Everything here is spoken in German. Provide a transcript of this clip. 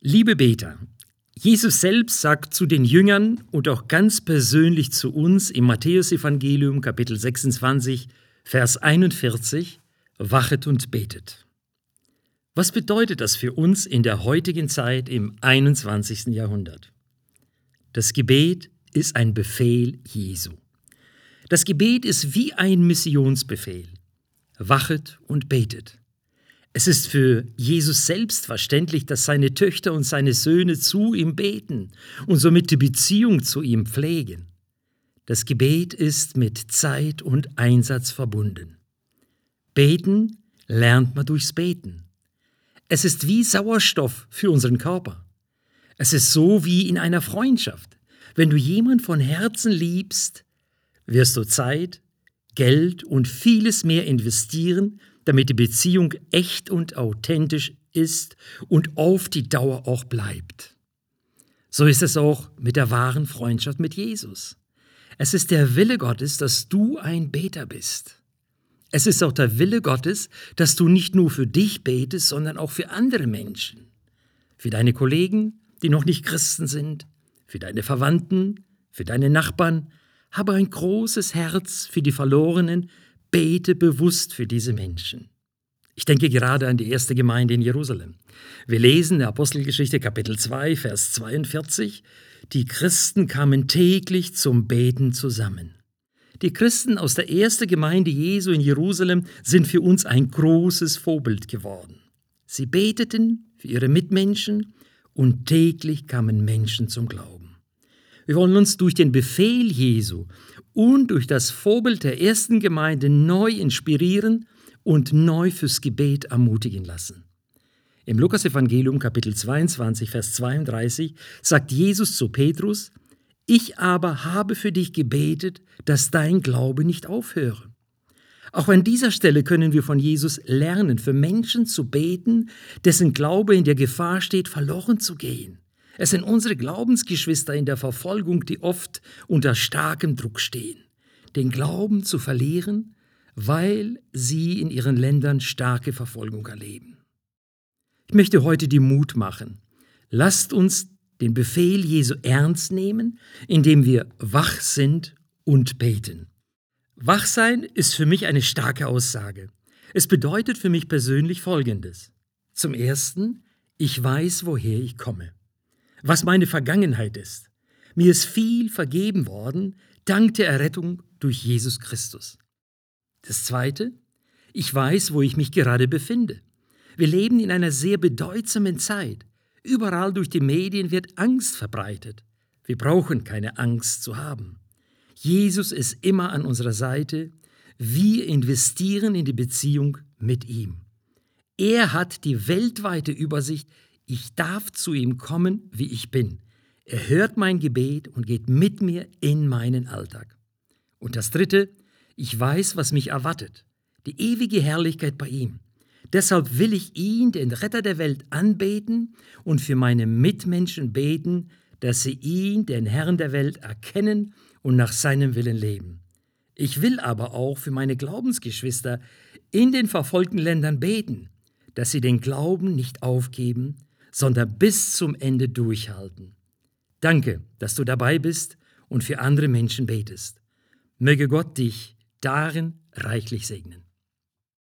Liebe Beter, Jesus selbst sagt zu den Jüngern und auch ganz persönlich zu uns im Matthäusevangelium Kapitel 26, Vers 41, Wachet und betet. Was bedeutet das für uns in der heutigen Zeit im 21. Jahrhundert? Das Gebet ist ein Befehl Jesu. Das Gebet ist wie ein Missionsbefehl. Wachet und betet. Es ist für Jesus selbstverständlich, dass seine Töchter und seine Söhne zu ihm beten und somit die Beziehung zu ihm pflegen. Das Gebet ist mit Zeit und Einsatz verbunden. Beten lernt man durchs Beten. Es ist wie Sauerstoff für unseren Körper. Es ist so wie in einer Freundschaft. Wenn du jemand von Herzen liebst, wirst du Zeit, Geld und vieles mehr investieren, damit die Beziehung echt und authentisch ist und auf die Dauer auch bleibt. So ist es auch mit der wahren Freundschaft mit Jesus. Es ist der Wille Gottes, dass du ein Beter bist. Es ist auch der Wille Gottes, dass du nicht nur für dich betest, sondern auch für andere Menschen. Für deine Kollegen, die noch nicht Christen sind, für deine Verwandten, für deine Nachbarn. Habe ein großes Herz für die Verlorenen, bete bewusst für diese Menschen. Ich denke gerade an die erste Gemeinde in Jerusalem. Wir lesen in der Apostelgeschichte Kapitel 2, Vers 42, die Christen kamen täglich zum Beten zusammen. Die Christen aus der ersten Gemeinde Jesu in Jerusalem sind für uns ein großes Vorbild geworden. Sie beteten für ihre Mitmenschen und täglich kamen Menschen zum Glauben. Wir wollen uns durch den Befehl Jesu und durch das Vorbild der ersten Gemeinde neu inspirieren und neu fürs Gebet ermutigen lassen. Im Lukasevangelium Kapitel 22, Vers 32 sagt Jesus zu Petrus, Ich aber habe für dich gebetet, dass dein Glaube nicht aufhöre. Auch an dieser Stelle können wir von Jesus lernen, für Menschen zu beten, dessen Glaube in der Gefahr steht, verloren zu gehen. Es sind unsere Glaubensgeschwister in der Verfolgung, die oft unter starkem Druck stehen, den Glauben zu verlieren, weil sie in ihren Ländern starke Verfolgung erleben. Ich möchte heute die Mut machen. Lasst uns den Befehl Jesu ernst nehmen, indem wir wach sind und beten. Wachsein ist für mich eine starke Aussage. Es bedeutet für mich persönlich Folgendes. Zum Ersten, ich weiß, woher ich komme, was meine Vergangenheit ist. Mir ist viel vergeben worden, dank der Errettung durch Jesus Christus. Das Zweite, ich weiß, wo ich mich gerade befinde. Wir leben in einer sehr bedeutsamen Zeit. Überall durch die Medien wird Angst verbreitet. Wir brauchen keine Angst zu haben. Jesus ist immer an unserer Seite. Wir investieren in die Beziehung mit ihm. Er hat die weltweite Übersicht. Ich darf zu ihm kommen, wie ich bin. Er hört mein Gebet und geht mit mir in meinen Alltag. Und das Dritte, ich weiß, was mich erwartet. Die ewige Herrlichkeit bei ihm. Deshalb will ich ihn, den Retter der Welt, anbeten und für meine Mitmenschen beten, dass sie ihn, den Herrn der Welt, erkennen und nach seinem Willen leben. Ich will aber auch für meine Glaubensgeschwister in den verfolgten Ländern beten, dass sie den Glauben nicht aufgeben, sondern bis zum Ende durchhalten. Danke, dass du dabei bist und für andere Menschen betest. Möge Gott dich darin reichlich segnen.